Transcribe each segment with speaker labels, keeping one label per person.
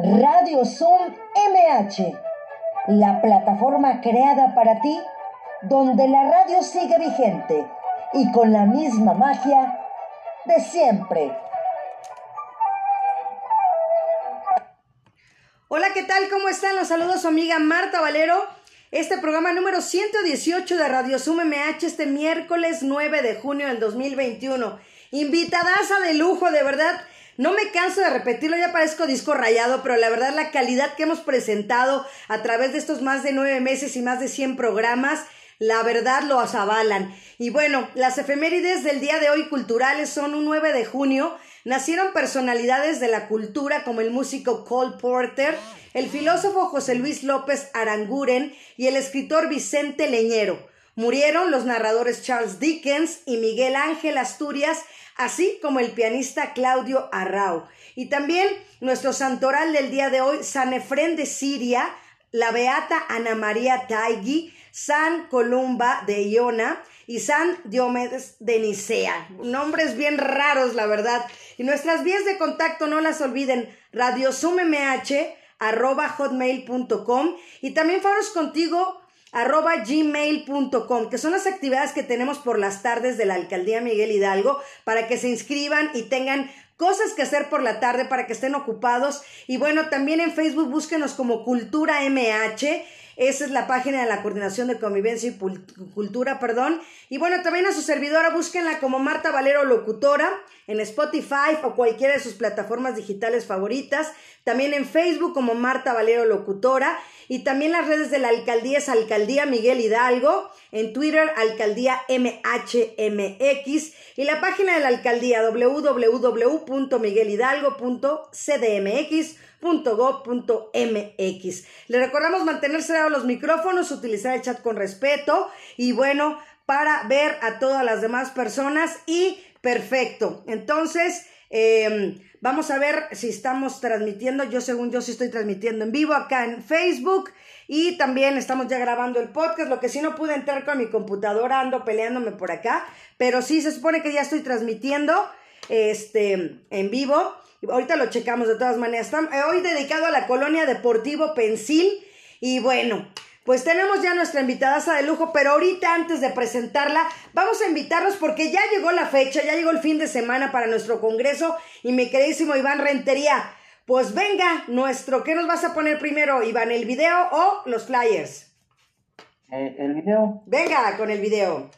Speaker 1: Radio Zoom MH, la plataforma creada para ti, donde la radio sigue vigente y con la misma magia de siempre.
Speaker 2: Hola, ¿qué tal? ¿Cómo están? Los saludos su amiga Marta Valero. Este programa número 118 de Radio Zoom MH este miércoles 9 de junio del 2021. Invitadaza de lujo, de verdad. No me canso de repetirlo, ya parezco disco rayado, pero la verdad la calidad que hemos presentado a través de estos más de nueve meses y más de 100 programas, la verdad lo avalan. Y bueno, las efemérides del día de hoy culturales son un 9 de junio. Nacieron personalidades de la cultura como el músico Cole Porter, el filósofo José Luis López Aranguren y el escritor Vicente Leñero. Murieron los narradores Charles Dickens y Miguel Ángel Asturias así como el pianista Claudio Arrau. Y también nuestro santoral del día de hoy, San Efrén de Siria, la Beata Ana María Taigui, San Columba de Iona y San Diomedes de Nicea. Nombres bien raros, la verdad. Y nuestras vías de contacto no las olviden, radiosumemh arroba hotmail.com y también faros contigo arroba gmail.com, que son las actividades que tenemos por las tardes de la Alcaldía Miguel Hidalgo, para que se inscriban y tengan cosas que hacer por la tarde para que estén ocupados. Y bueno, también en Facebook búsquenos como Cultura MH. Esa es la página de la Coordinación de Convivencia y Cultura, perdón. Y bueno, también a su servidora búsquenla como Marta Valero Locutora en Spotify o cualquiera de sus plataformas digitales favoritas. También en Facebook como Marta Valero Locutora y también las redes de la alcaldía es Alcaldía Miguel Hidalgo, en Twitter Alcaldía MHMX y la página de la alcaldía www.miguelhidalgo.cdmx.gov.mx. Le recordamos mantener cerrados los micrófonos, utilizar el chat con respeto y bueno, para ver a todas las demás personas y perfecto. Entonces, eh, Vamos a ver si estamos transmitiendo. Yo, según yo, sí estoy transmitiendo en vivo acá en Facebook. Y también estamos ya grabando el podcast. Lo que sí no pude entrar con mi computadora, ando peleándome por acá. Pero sí se supone que ya estoy transmitiendo este, en vivo. Ahorita lo checamos de todas maneras. Hoy dedicado a la colonia Deportivo Pensil. Y bueno, pues tenemos ya nuestra invitada de lujo, pero ahorita antes de presentarla, vamos a invitarlos porque ya llegó la fecha, ya llegó el fin de semana para nuestro congreso y mi queridísimo Iván Rentería. Pues venga, nuestro, ¿qué nos vas a poner primero, Iván? ¿El video o los flyers?
Speaker 3: Eh, el video.
Speaker 2: Venga con el video.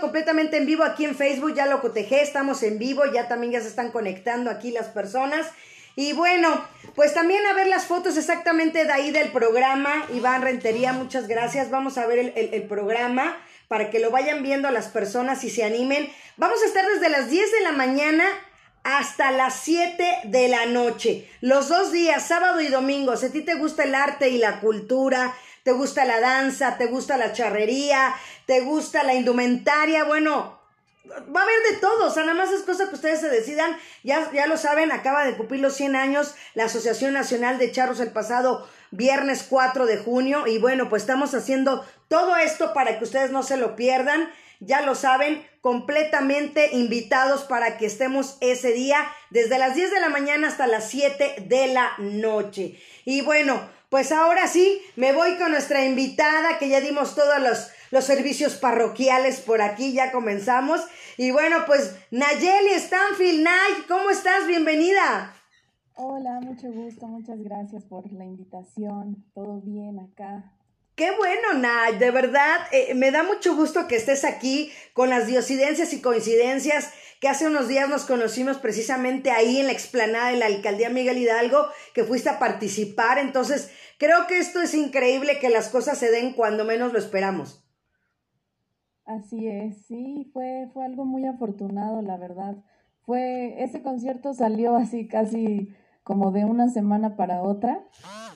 Speaker 2: Completamente en vivo aquí en Facebook, ya lo cotejé, estamos en vivo, ya también ya se están conectando aquí las personas. Y bueno, pues también a ver las fotos exactamente de ahí del programa. Iván Rentería, muchas gracias. Vamos a ver el, programa para que lo vayan viendo las personas y se animen. Vamos a estar desde las 10 de la mañana hasta las 7 de la noche. Los dos días, sábado y domingo. Si a ti te gusta el arte y la cultura, te gusta la danza, te gusta la charrería, te gusta la indumentaria, bueno, va a haber de todo, o sea, nada más es cosa que ustedes se decidan, ya, ya lo saben, acaba de cumplir los 100 años la Asociación Nacional de Charros el pasado viernes 4 de junio y bueno, pues estamos haciendo todo esto para que ustedes no se lo pierdan ya lo saben, completamente invitados para que estemos ese día desde las 10 de la mañana hasta las 7 de la noche. Y bueno, pues ahora sí, me voy con nuestra invitada que ya dimos todos los, los servicios parroquiales por aquí, ya comenzamos. Y bueno, pues Nayeli Stanfield, Nay, ¿cómo estás? Bienvenida.
Speaker 4: Hola, mucho gusto, muchas gracias por la invitación. Todo bien acá,
Speaker 2: Qué bueno, Nay, de verdad, eh, me da mucho gusto que estés aquí con las diosidencias y coincidencias que hace unos días nos conocimos precisamente ahí en la explanada de la alcaldía Miguel Hidalgo, que fuiste a participar. Entonces, creo que esto es increíble que las cosas se den cuando menos lo esperamos.
Speaker 4: Así es, sí, fue, fue algo muy afortunado, la verdad. Fue, ese concierto salió así casi como de una semana para otra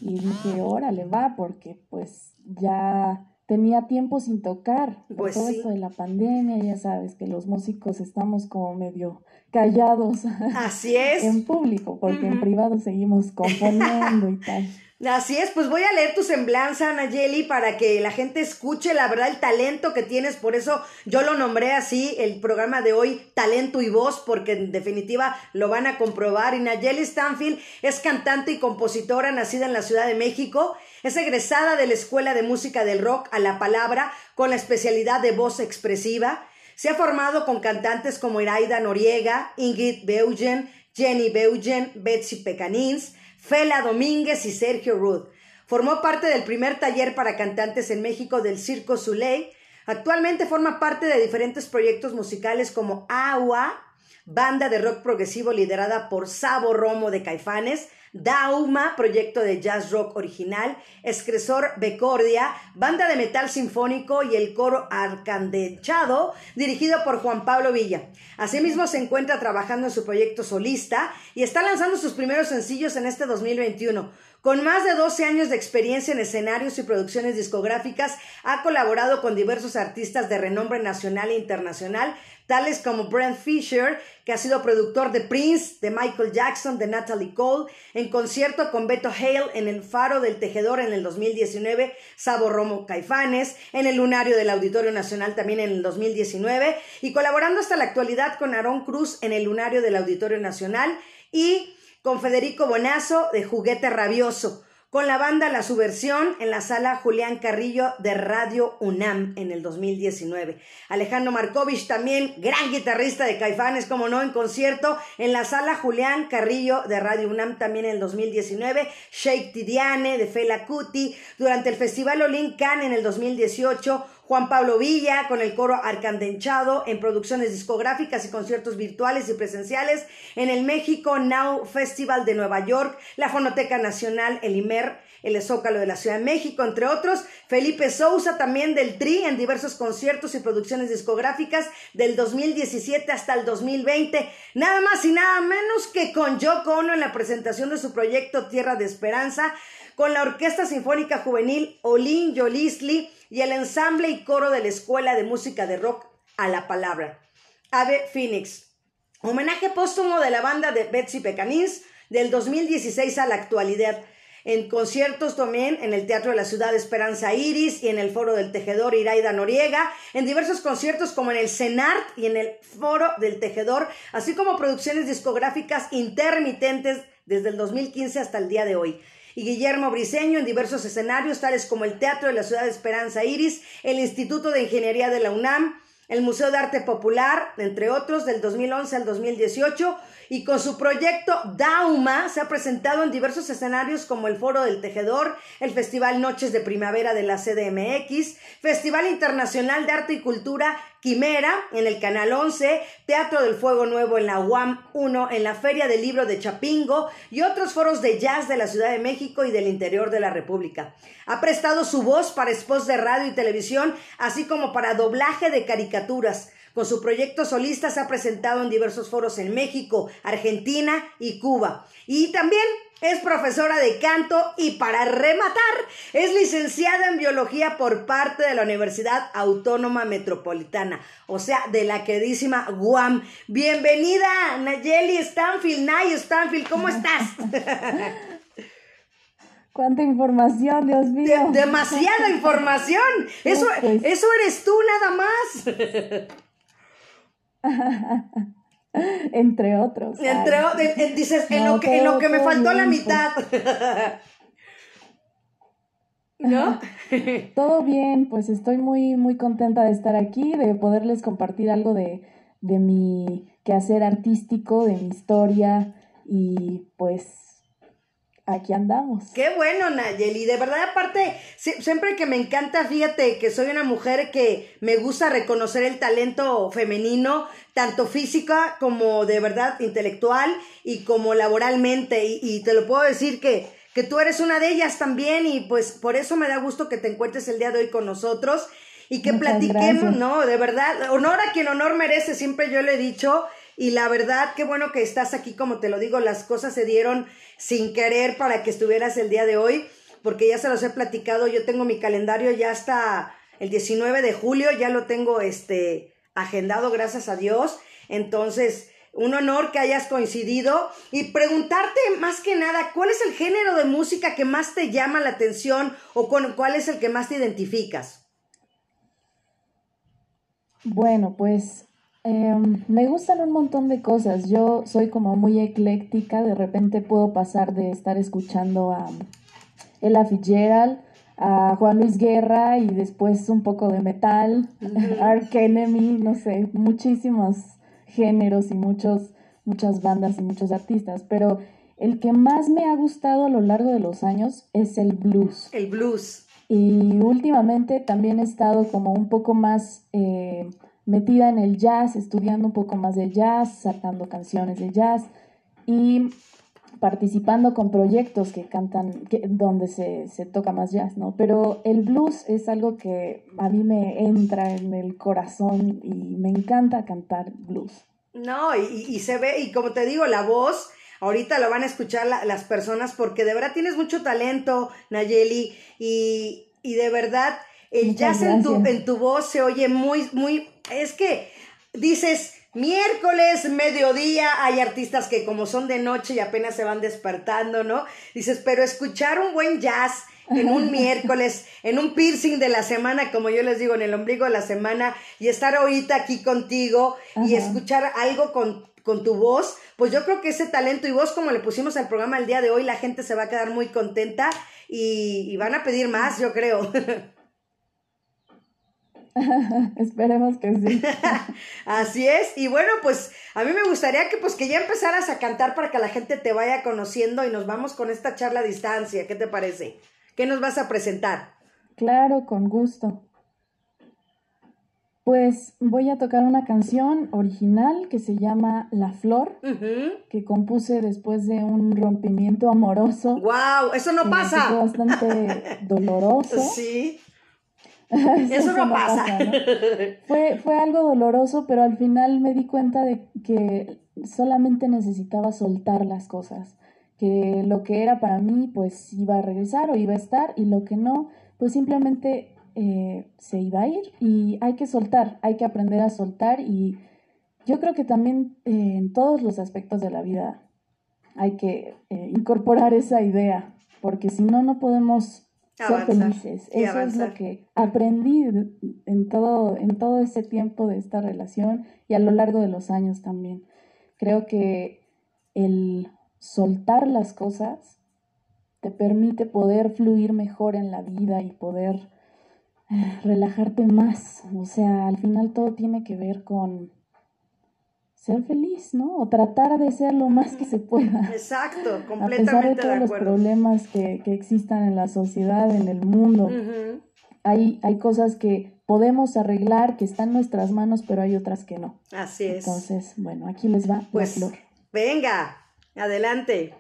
Speaker 4: y dije, órale, va, porque pues ya tenía tiempo sin tocar por pues todo esto de la pandemia, ya sabes que los músicos estamos como medio callados.
Speaker 2: Así es.
Speaker 4: en público, porque en privado seguimos componiendo y tal.
Speaker 2: Así es, pues voy a leer tu semblanza, Nayeli, para que la gente escuche la verdad el talento que tienes. Por eso yo lo nombré así, el programa de hoy, Talento y Voz, porque en definitiva lo van a comprobar. Y Nayeli Stanfield es cantante y compositora nacida en la Ciudad de México. Es egresada de la Escuela de Música del Rock a la Palabra con la especialidad de voz expresiva. Se ha formado con cantantes como Iraida Noriega, Ingrid Beugen, Jenny Beugen, Betsy Pecanins, Fela Domínguez y Sergio Ruth. Formó parte del primer taller para cantantes en México del Circo Soleil. Actualmente forma parte de diferentes proyectos musicales como Agua, banda de rock progresivo liderada por Sabo Romo de Caifanes, Dauma, proyecto de jazz rock original, Escresor Becordia, banda de metal sinfónico y el coro Arcandechado, dirigido por Juan Pablo Villa. Asimismo se encuentra trabajando en su proyecto solista y está lanzando sus primeros sencillos en este 2021. Con más de 12 años de experiencia en escenarios y producciones discográficas, ha colaborado con diversos artistas de renombre nacional e internacional, tales como Brent Fisher, que ha sido productor de Prince, de Michael Jackson, de Natalie Cole, en concierto con Beto Hale en el Faro del Tejedor en el 2019, Sabo Romo Caifanes, en el Lunario del Auditorio Nacional también en el 2019, y colaborando hasta la actualidad con Aaron Cruz en el Lunario del Auditorio Nacional y con Federico Bonazo de Juguete Rabioso con la banda La Subversión en la sala Julián Carrillo de Radio UNAM en el 2019. Alejandro Markovich también, gran guitarrista de Caifanes, como no, en concierto en la sala Julián Carrillo de Radio UNAM también en el 2019. Sheikh Tidiane de Fela Cuti durante el Festival Olin Can en el 2018. Juan Pablo Villa con el coro Arcandenchado en producciones discográficas y conciertos virtuales y presenciales en el México Now Festival de Nueva York, la Fonoteca Nacional, el IMER, el Zócalo de la Ciudad de México, entre otros. Felipe Sousa también del TRI en diversos conciertos y producciones discográficas del 2017 hasta el 2020. Nada más y nada menos que con Yoko Ono en la presentación de su proyecto Tierra de Esperanza, con la Orquesta Sinfónica Juvenil Olin Yolisli y el ensamble y coro de la Escuela de Música de Rock a la Palabra. Ave Phoenix. Homenaje póstumo de la banda de Betsy Pecanins del 2016 a la actualidad. En conciertos también en el Teatro de la Ciudad de Esperanza Iris y en el Foro del Tejedor Iraida Noriega, en diversos conciertos como en el CENART y en el Foro del Tejedor, así como producciones discográficas intermitentes desde el 2015 hasta el día de hoy y Guillermo Briseño en diversos escenarios, tales como el Teatro de la Ciudad de Esperanza Iris, el Instituto de Ingeniería de la UNAM, el Museo de Arte Popular, entre otros, del 2011 al 2018, y con su proyecto Dauma se ha presentado en diversos escenarios como el Foro del Tejedor, el Festival Noches de Primavera de la CDMX, Festival Internacional de Arte y Cultura Quimera en el Canal 11, Teatro del Fuego Nuevo en la UAM 1, en la Feria del Libro de Chapingo y otros foros de jazz de la Ciudad de México y del interior de la República. Ha prestado su voz para spots de radio y televisión, así como para doblaje de caricaturas Con su proyecto solista se ha presentado en diversos foros en México, Argentina y Cuba. Y también es profesora de canto y para rematar, es licenciada en biología por parte de la Universidad Autónoma Metropolitana, o sea, de la queridísima Guam. Bienvenida, Nayeli Stanfield, Nay Stanfield, ¿cómo estás?
Speaker 4: Cuánta información, Dios mío.
Speaker 2: demasiada información. Eso, pues. eso eres tú nada
Speaker 4: más. Entre otros.
Speaker 2: Entre, dices, en, lo que, en lo que me faltó la mitad. ¿No?
Speaker 4: todo bien, pues estoy muy, muy contenta de estar aquí, de poderles compartir algo de, de mi quehacer artístico, de mi historia y pues aquí andamos.
Speaker 2: Qué bueno, Nayeli. De verdad, aparte, siempre que me encanta, fíjate que soy una mujer que me gusta reconocer el talento femenino, tanto física como de verdad intelectual y como laboralmente. Y, te lo puedo decir que, que tú eres una de ellas también y pues por eso me da gusto que te encuentres el día de hoy con nosotros y que platiquemos, ¿no? De verdad, honor a quien honor merece, siempre yo lo he dicho. Y la verdad, qué bueno que estás aquí, como te lo digo, las cosas se dieron sin querer para que estuvieras el día de hoy, porque ya se los he platicado, yo tengo mi calendario ya hasta el 19 de julio, ya lo tengo este agendado, gracias a Dios. Entonces, un honor que hayas coincidido y preguntarte más que nada, ¿cuál es el género de música que más te llama la atención o con cuál es el que más te identificas?
Speaker 4: Bueno, pues Em, me gustan un montón de cosas. Yo soy como muy ecléctica. De repente puedo pasar de estar escuchando a Ella Fitzgerald, a Juan Luis Guerra y después un poco de metal, Ark Enemy, no sé, muchísimos géneros y muchos, muchas bandas y muchos artistas. Pero el que más me ha gustado a lo largo de los años es el blues.
Speaker 2: El blues.
Speaker 4: Y últimamente también he estado como un poco más... Eh, metida en el jazz, estudiando un poco más de jazz, sacando canciones de jazz y participando con proyectos que cantan, donde se, toca más jazz, ¿no? Pero el blues es algo que a mí me entra en el corazón y me encanta cantar blues.
Speaker 2: No, y, se ve, y como te digo, la voz, ahorita lo van a escuchar las personas porque de verdad tienes mucho talento, Nayeli, y, y de verdad el jazz en tu, en tu voz se oye muy, muy, es que dices, miércoles, mediodía, hay artistas que como son de noche y apenas se van despertando, ¿no? Dices, pero escuchar un buen jazz en un miércoles, en un piercing de la semana, como yo les digo, en el ombligo de la semana, y estar ahorita aquí contigo y escuchar algo con, con tu voz, pues yo creo que ese talento y voz, como le pusimos al programa el día de hoy, la gente se va a quedar muy contenta y, y van a pedir más, yo creo.
Speaker 4: Esperemos que sí.
Speaker 2: Así es. Y bueno, pues a mí me gustaría que pues que ya empezaras a cantar para que la gente te vaya conociendo y nos vamos con esta charla a distancia. ¿Qué te parece? ¿Qué nos vas a presentar?
Speaker 4: Claro, con gusto. Pues voy a tocar una canción original que se llama La Flor, que compuse después de un rompimiento amoroso.
Speaker 2: ¡Wow! Eso no pasa.
Speaker 4: Fue bastante doloroso.
Speaker 2: Sí. Eso, no pasa.
Speaker 4: Fue, fue algo doloroso, pero al final me di cuenta de que solamente necesitaba soltar las cosas, que lo que era para mí pues iba a regresar o iba a estar y lo que no pues simplemente eh, se iba a ir y hay que soltar, hay que aprender a soltar y yo creo que también eh, en todos los aspectos de la vida hay que eh, incorporar esa idea, porque si no, no podemos ser felices. Eso es lo que aprendí en todo, en todo ese tiempo de esta relación y a lo largo de los años también. Creo que el soltar las cosas te permite poder fluir mejor en la vida y poder eh, relajarte más. O sea, al final todo tiene que ver con ser feliz, ¿no? O tratar de ser lo más que se pueda.
Speaker 2: Exacto, completamente A
Speaker 4: pesar de todos los problemas que, que, existan en la sociedad, en el mundo, hay, hay cosas que podemos arreglar, que están en nuestras manos, pero hay otras que no.
Speaker 2: Así es.
Speaker 4: Entonces, bueno, aquí les va
Speaker 2: pues,
Speaker 4: la flor.
Speaker 2: Venga, adelante.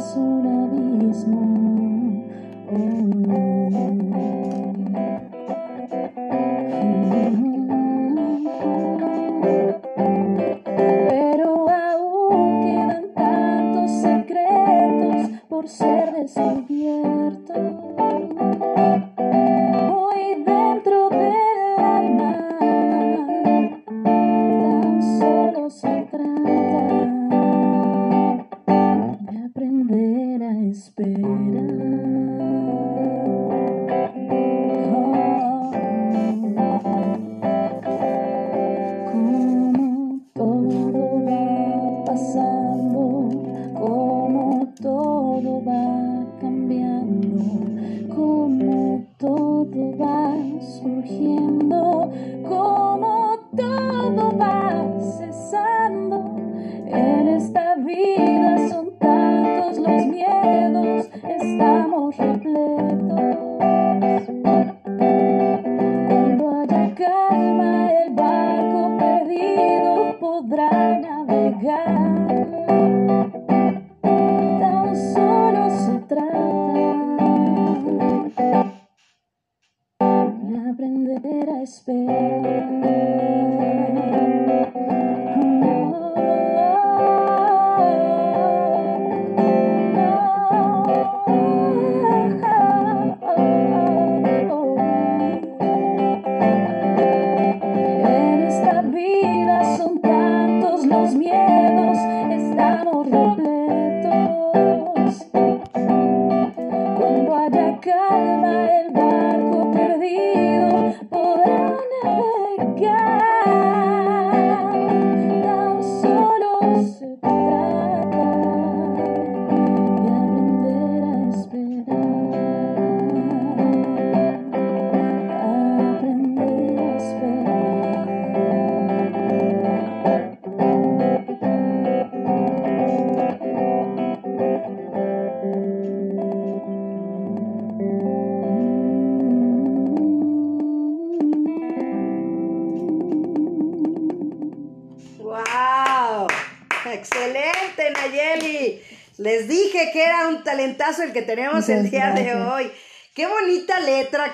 Speaker 4: Jesus.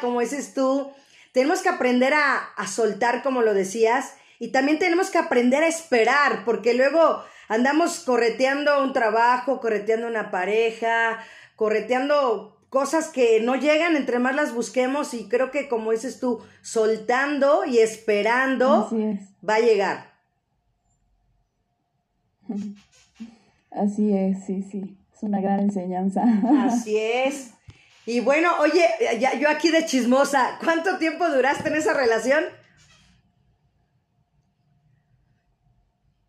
Speaker 4: Como
Speaker 2: dices tú. Tenemos que aprender a, a soltar, como lo decías, y también tenemos que aprender a esperar, porque luego andamos correteando un trabajo, correteando una pareja, correteando cosas que no llegan entre más las busquemos y creo que como dices tú, soltando y esperando
Speaker 4: es.
Speaker 2: va a llegar.
Speaker 4: Así es, sí, sí. Es una gran enseñanza.
Speaker 2: Así es. Y bueno, oye, ya, yo aquí de chismosa, ¿cuánto tiempo duraste en esa relación?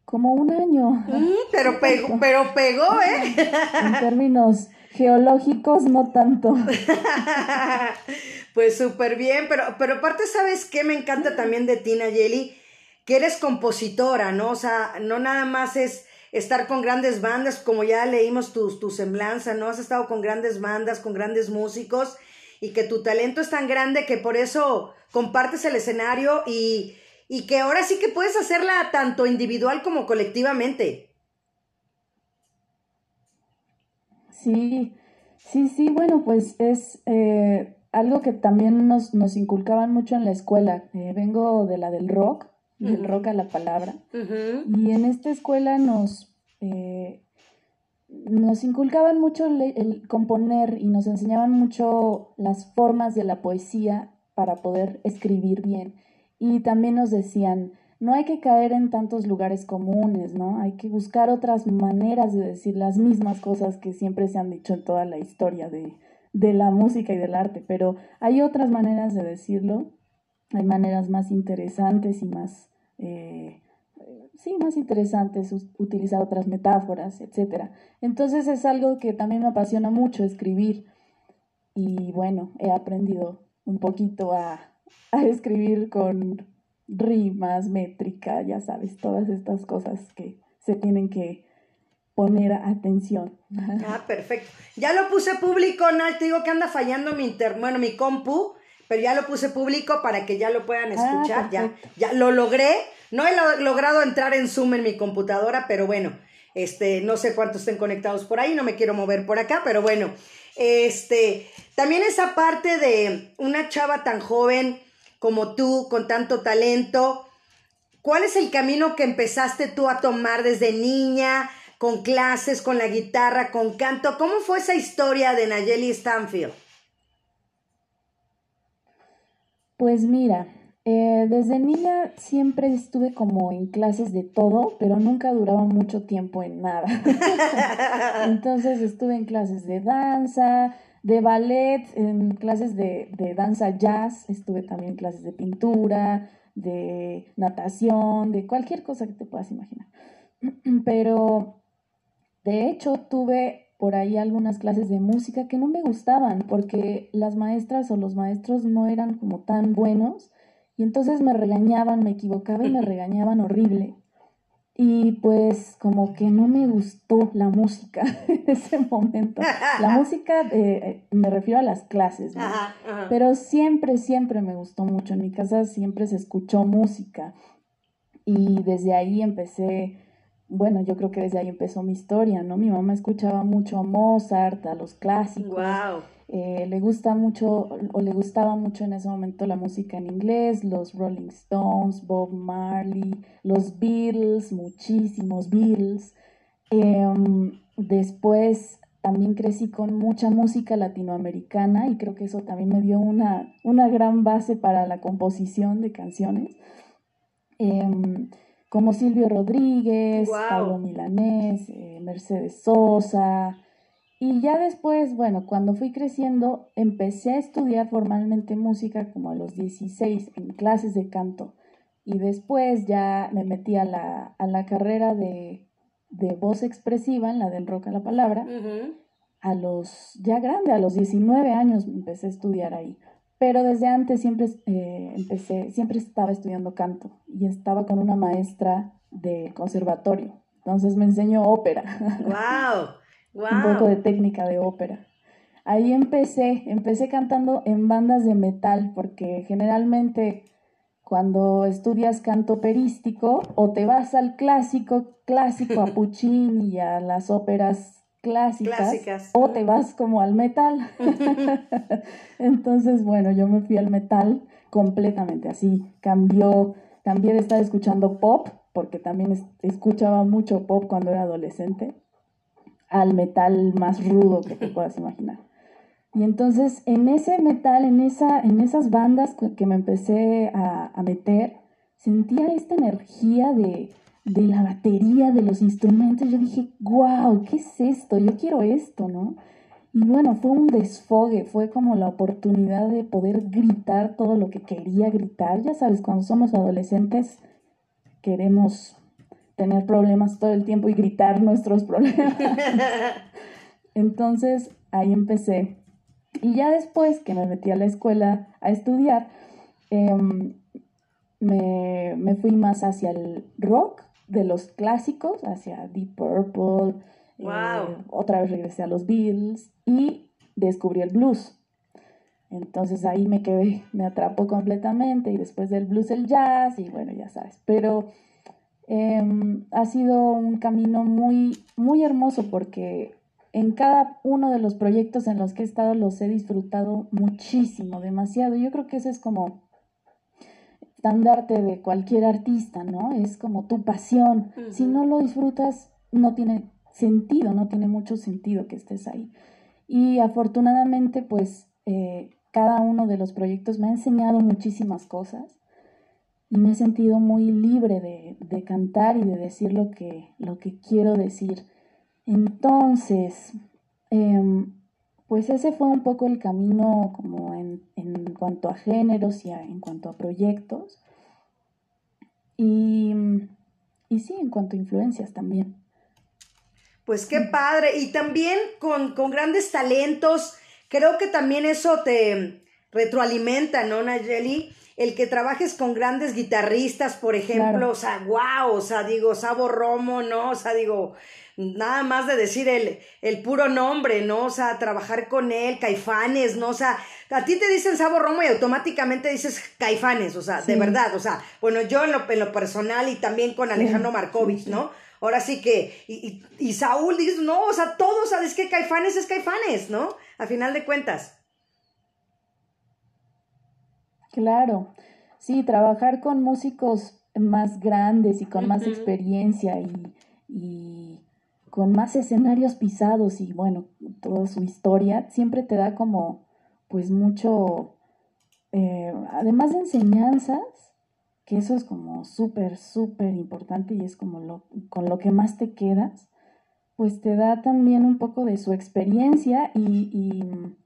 Speaker 4: Como un año.
Speaker 2: Mm, pero pegó, pero pegó, ¿eh?
Speaker 4: En términos geológicos, no tanto.
Speaker 2: pues súper bien, pero, pero aparte, ¿sabes qué me encanta también de ti, Nayeli? Que eres compositora, ¿no? O sea, no nada más es estar con grandes bandas, como ya leímos tu, tu semblanza, ¿no? Has estado con grandes bandas, con grandes músicos, y que tu talento es tan grande que por eso compartes el escenario y, y que ahora sí que puedes hacerla tanto individual como colectivamente.
Speaker 4: Sí, sí, sí, bueno, pues es eh, algo que también nos, nos inculcaban mucho en la escuela. Eh, vengo de la del rock, del rock a la palabra. Y en esta escuela nos, eh, nos inculcaban mucho el, el componer y nos enseñaban mucho las formas de la poesía para poder escribir bien. Y también nos decían, no hay que caer en tantos lugares comunes, ¿no? Hay que buscar otras maneras de decir las mismas cosas que siempre se han dicho en toda la historia de, de la música y del arte, pero hay otras maneras de decirlo, hay maneras más interesantes y más, eh, sí, más interesantes, utilizar otras metáforas, etcétera. Entonces es algo que también me apasiona mucho escribir y bueno, he aprendido un poquito a, a escribir con rimas, métrica, ya sabes, todas estas cosas que se tienen que poner atención.
Speaker 2: Ah, perfecto. Ya lo puse público, Nal, te digo que anda fallando mi inter, bueno, mi compu, pero ya lo puse público para que ya lo puedan
Speaker 4: Ah,
Speaker 2: escuchar, ya, ya lo logré, No he logrado entrar en Zoom en mi computadora, pero bueno, este, no sé cuántos estén conectados por ahí, no me quiero mover por acá, pero bueno, este, también esa parte de una chava tan joven como tú, con tanto talento, ¿cuál es el camino que empezaste tú a tomar desde niña, con clases, con la guitarra, con canto? ¿Cómo fue esa historia de Nayeli Stanfield?
Speaker 4: Pues mira, eh, desde niña siempre estuve como en clases de todo, pero nunca duraba mucho tiempo en nada. Entonces estuve en clases de danza, de ballet, en clases de, de danza jazz, estuve también en clases de pintura, de natación, de cualquier cosa que te puedas imaginar. Pero de hecho tuve por ahí algunas clases de música que no me gustaban porque las maestras o los maestros no eran como tan buenos y entonces me regañaban, me equivocaba y me regañaban horrible. Y pues como que no me gustó la música en ese momento. La música, eh, me refiero a las clases, ¿no? Pero siempre, siempre me gustó mucho. En mi casa siempre se escuchó música. Y desde ahí empecé bueno, yo creo que desde ahí empezó mi historia, ¿no? Mi mamá escuchaba mucho a Mozart, a los clásicos.
Speaker 2: Wow.
Speaker 4: Eh, le gusta mucho, o le gustaba mucho en ese momento la música en inglés, los Rolling Stones, Bob Marley, los Beatles, muchísimos Beatles. Em, después también crecí con mucha música latinoamericana y creo que eso también me dio una, una gran base para la composición de canciones. Em, como Silvio Rodríguez, Pablo Milanés, eh, Mercedes Sosa. Y ya después, bueno, cuando fui creciendo, empecé a estudiar formalmente música como a los 16 en clases de canto. Y después ya me metí a la, a la carrera de, de, voz expresiva, en la del rock a la palabra. A los, ya grande, a los 19 años empecé a estudiar ahí. Pero desde antes siempre eh, empecé, siempre estaba estudiando canto y estaba con una maestra de conservatorio. Entonces me enseñó ópera.
Speaker 2: ¡Wow!
Speaker 4: wow. Un poco de técnica de ópera. Ahí empecé, empecé cantando en bandas de metal, porque generalmente cuando estudias canto operístico, o te vas al clásico, clásico a Puccini y a las óperas clásicas, o te vas como al metal. Entonces, bueno, yo me fui al metal completamente así. Cambió, cambié de estar escuchando pop, porque también escuchaba mucho pop cuando era adolescente, al metal más rudo que te puedas imaginar. Y entonces en ese metal, en, esa, en esas bandas que me empecé a, a meter, sentía esta energía de, de la batería, de los instrumentos, yo dije, wow, ¿qué es esto? Yo quiero esto, ¿no? Y bueno, fue un desfogue, fue como la oportunidad de poder gritar todo lo que quería gritar. Ya sabes, cuando somos adolescentes queremos tener problemas todo el tiempo y gritar nuestros problemas. Entonces ahí empecé. Y ya después que me metí a la escuela a estudiar, em, me, me fui más hacia el rock de los clásicos hacia Deep Purple.
Speaker 2: Eh,
Speaker 4: otra vez regresé a los Beatles y descubrí el blues. Entonces ahí me quedé, me atrapó completamente y después del blues el jazz y bueno, ya sabes. Pero em, ha sido un camino muy, muy hermoso porque en cada uno de los proyectos en los que he estado los he disfrutado muchísimo, demasiado. Yo creo que ese es como estandarte de cualquier artista, ¿no? Es como tu pasión. Si no lo disfrutas, no tiene sentido, no tiene mucho sentido que estés ahí. Y afortunadamente, pues, eh, cada uno de los proyectos me ha enseñado muchísimas cosas y me he sentido muy libre de, cantar y de decir lo que, lo que quiero decir. Entonces, em, pues ese fue un poco el camino como en, cuanto a géneros y en cuanto a proyectos. Y, y, sí, en cuanto a influencias también.
Speaker 2: Pues qué padre. Y también con, con grandes talentos. Creo que también eso te retroalimenta, ¿no, Nayeli? El que trabajes con grandes guitarristas, por ejemplo, o sea, wow, o sea, digo, Sabo Romo, ¿no? O sea, digo, nada más de decir el, el puro nombre, ¿no? O sea, trabajar con él, Caifanes, ¿no? O sea, a ti te dicen Sabo Romo y automáticamente dices Caifanes, o sea, de verdad, o sea, bueno, yo en lo, en lo personal y también con Alejandro Markovich, ¿no? Ahora sí que, y, y, Saúl, dices, no, o sea, todos, ¿sabes que Caifanes es Caifanes, ¿no? A final de cuentas.
Speaker 4: Claro, sí, trabajar con músicos más grandes y con más experiencia y, con más escenarios pisados y bueno, toda su historia, siempre te da como pues mucho, eh, además de enseñanzas, que eso es como súper, súper importante y es como lo, con lo que más te quedas, pues te da también un poco de su experiencia y y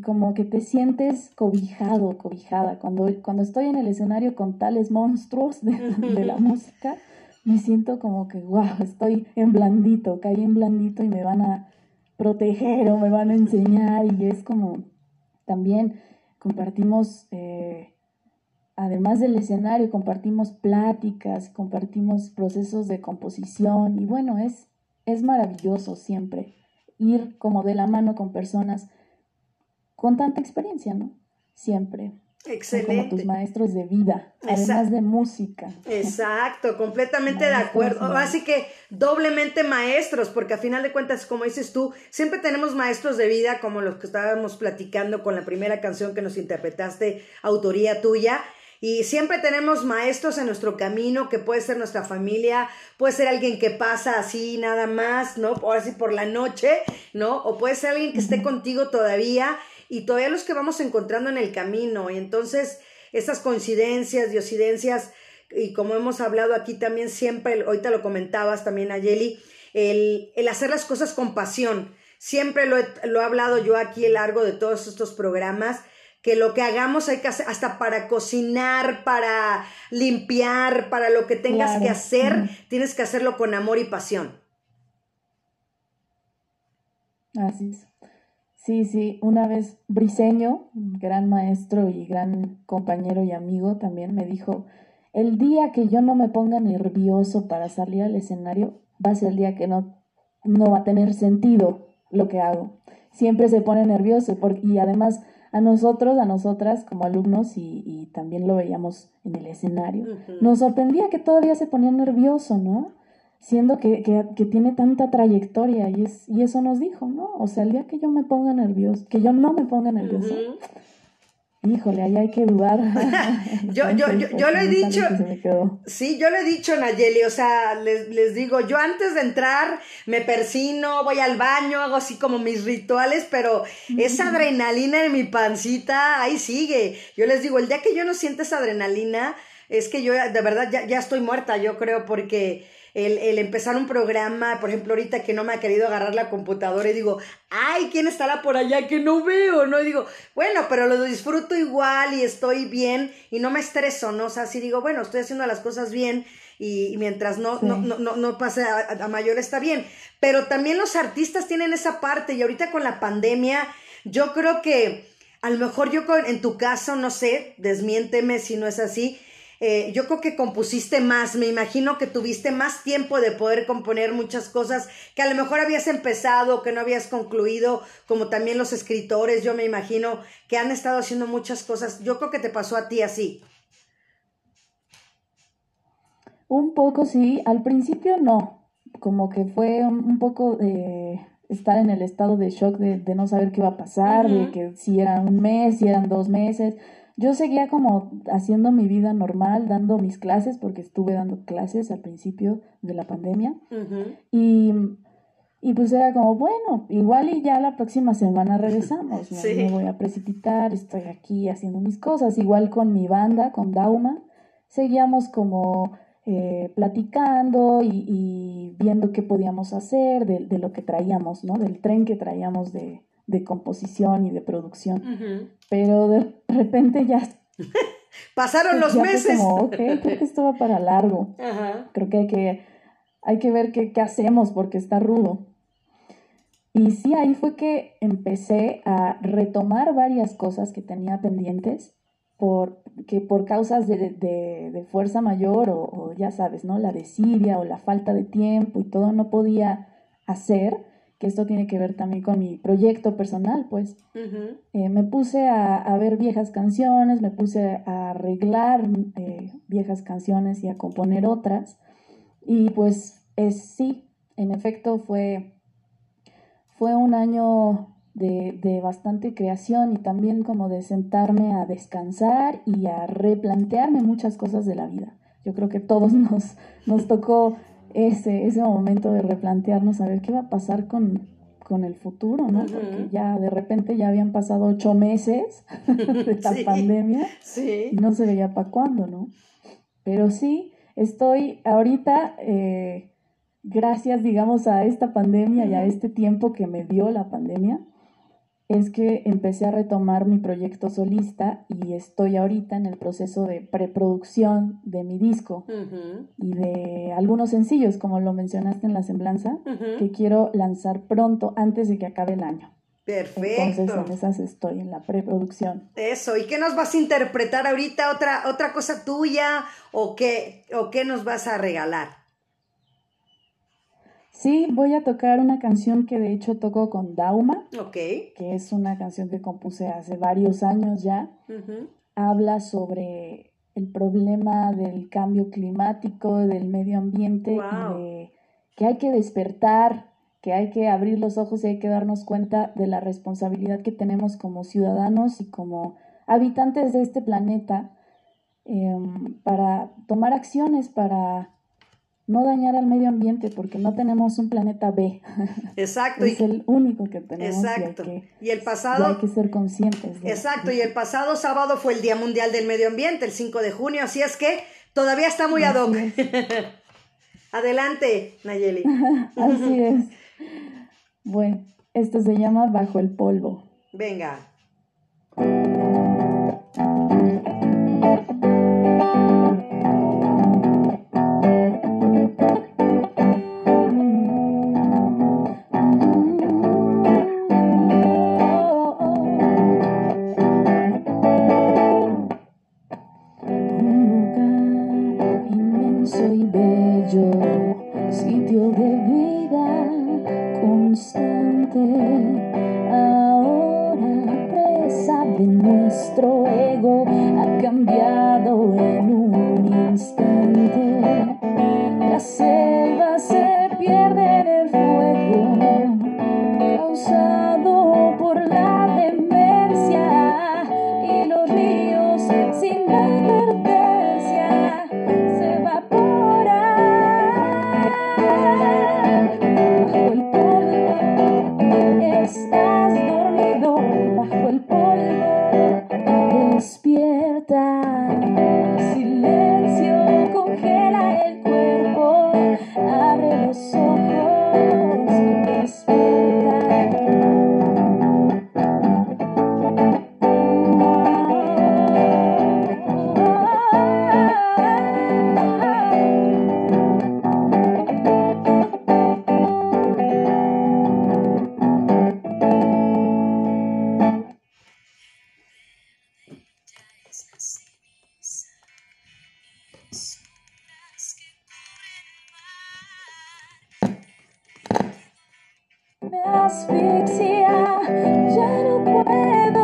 Speaker 4: como que te sientes cobijado, cobijada. Cuando, cuando estoy en el escenario con tales monstruos de, la música, me siento como que, wow, estoy en blandito, caí en blandito y me van a proteger o me van a enseñar. Y es como también compartimos, eh, además del escenario, compartimos pláticas, compartimos procesos de composición. Y bueno, es, es maravilloso siempre ir como de la mano con personas con tanta experiencia, ¿no? Siempre. Excelente. Como tus maestros de vida, además de música.
Speaker 2: Exacto, completamente de acuerdo. Así que doblemente maestros, porque a final de cuentas, como dices tú, siempre tenemos maestros de vida, como los que estábamos platicando con la primera canción que nos interpretaste, autoría tuya. Y siempre tenemos maestros en nuestro camino, que puede ser nuestra familia, puede ser alguien que pasa así nada más, ¿no? O así por la noche, ¿no? O puede ser alguien que esté contigo todavía y todavía los que vamos encontrando en el camino. Y entonces, esas coincidencias, diosidencias, y como hemos hablado aquí también siempre, ahorita lo comentabas también, Ayeli, el, el hacer las cosas con pasión. Siempre lo he, lo he hablado yo aquí a lo largo de todos estos programas, que lo que hagamos hay que hacer hasta para cocinar, para limpiar, para lo que tengas que hacer, tienes que hacerlo con amor y pasión.
Speaker 4: Así es. Sí, sí, una vez Briseño, gran maestro y gran compañero y amigo, también me dijo, el día que yo no me ponga nervioso para salir al escenario, va a ser el día que no, no va a tener sentido lo que hago. Siempre se pone nervioso porque, y además a nosotros, a nosotras como alumnos y, y también lo veíamos en el escenario, nos sorprendía que todavía se ponía nervioso, ¿no? Siendo que, que, tiene tanta trayectoria y, es, y eso nos dijo, ¿no? O sea, el día que yo me ponga nervioso, que yo no me ponga nervioso, híjole, ahí hay que dudar.
Speaker 2: yo, yo, yo, yo lo he dicho, sí, yo lo he dicho, Nayeli, o sea, les, les digo, yo antes de entrar me persino, voy al baño, hago así como mis rituales, pero esa adrenalina en mi pancita, ahí sigue. Yo les digo, el día que yo no siento esa adrenalina, es que yo de verdad ya, ya estoy muerta, yo creo, porque el, el, empezar un programa, por ejemplo, ahorita que no me ha querido agarrar la computadora y digo, ay, ¿quién estará por allá que no veo? ¿No? Y digo, bueno, pero lo disfruto igual y estoy bien y no me estreso, ¿no? O sea, si digo, bueno, estoy haciendo las cosas bien y, mientras no, no, no, no, no, pase a, mayor está bien. Pero también los artistas tienen esa parte y ahorita con la pandemia, yo creo que a lo mejor yo en tu caso, no sé, desmiénteme si no es así, eh, yo creo que compusiste más, me imagino que tuviste más tiempo de poder componer muchas cosas que a lo mejor habías empezado, que no habías concluido, como también los escritores, yo me imagino que han estado haciendo muchas cosas. Yo creo que te pasó a ti así.
Speaker 4: Un poco sí, al principio no, como que fue un, poco de estar en el estado de shock de, no saber qué iba a pasar, de que si era un mes, si eran dos meses yo seguía como haciendo mi vida normal, dando mis clases, porque estuve dando clases al principio de la pandemia. y, y, pues era como, bueno, igual y ya la próxima semana regresamos. ¿no? Me voy a precipitar, estoy aquí haciendo mis cosas. Igual con mi banda, con Dauma, seguíamos como eh, platicando y, y, viendo qué podíamos hacer de, de, lo que traíamos, ¿no? Del tren que traíamos de, de composición y de producción. Pero de repente ya...
Speaker 2: Pasaron los meses.
Speaker 4: como, ok, creo que esto va para largo. Creo que hay que, hay que ver qué, qué hacemos porque está rudo. Y sí, ahí fue que empecé a retomar varias cosas que tenía pendientes por, que por causas de, de, de fuerza mayor o, o, ya sabes, ¿no? La desidia o la falta de tiempo y todo no podía hacer, que esto tiene que ver también con mi proyecto personal, pues. Eh, me puse a, a ver viejas canciones, me puse a arreglar eh, viejas canciones y a componer otras. Y pues es, sí, en efecto fue, fue un año de, de bastante creación y también como de sentarme a descansar y a replantearme muchas cosas de la vida. Yo creo que todos nos, nos tocó ese, ese momento de replantearnos a ver qué va a pasar con, con el futuro, ¿no? Porque ya de repente ya habían pasado ocho meses de la
Speaker 2: Sí.
Speaker 4: pandemia
Speaker 2: Sí.
Speaker 4: y no se veía para cuándo, ¿no? Pero sí, estoy ahorita, eh, gracias, digamos, a esta pandemia y a este tiempo que me dio la pandemia, es que empecé a retomar mi proyecto solista y estoy ahorita en el proceso de preproducción de mi disco y de algunos sencillos, como lo mencionaste en la semblanza, que quiero lanzar pronto, antes de que acabe el año. Entonces,
Speaker 2: Perfecto.
Speaker 4: en esas estoy, en la preproducción.
Speaker 2: Eso, ¿y qué nos vas a interpretar ahorita? ¿Otra, otra cosa tuya? ¿O qué, ¿O qué nos vas a regalar?
Speaker 4: Sí, voy a tocar una canción que de hecho toco con Dauma,
Speaker 2: Ok.
Speaker 4: que es una canción que compuse hace varios años ya. Habla sobre el problema del cambio climático, del medio ambiente
Speaker 2: Wow.
Speaker 4: y de que hay que despertar, que hay que abrir los ojos y hay que darnos cuenta de la responsabilidad que tenemos como ciudadanos y como habitantes de este planeta em, para tomar acciones para no dañar al medio ambiente porque no tenemos un planeta B.
Speaker 2: Exacto.
Speaker 4: es el único que tenemos
Speaker 2: exacto.
Speaker 4: y hay que,
Speaker 2: Y el
Speaker 4: y hay
Speaker 2: pasado,
Speaker 4: que ser conscientes. de-
Speaker 2: exacto, y el pasado sábado fue el Día Mundial del Medio Ambiente, el 5 de junio, así es que todavía está muy ad hoc.
Speaker 4: Es.
Speaker 2: Adelante, Nayeli.
Speaker 4: Así es. Bueno, esto se llama Bajo el polvo.
Speaker 2: Venga.
Speaker 4: Asfixia, ya no puedo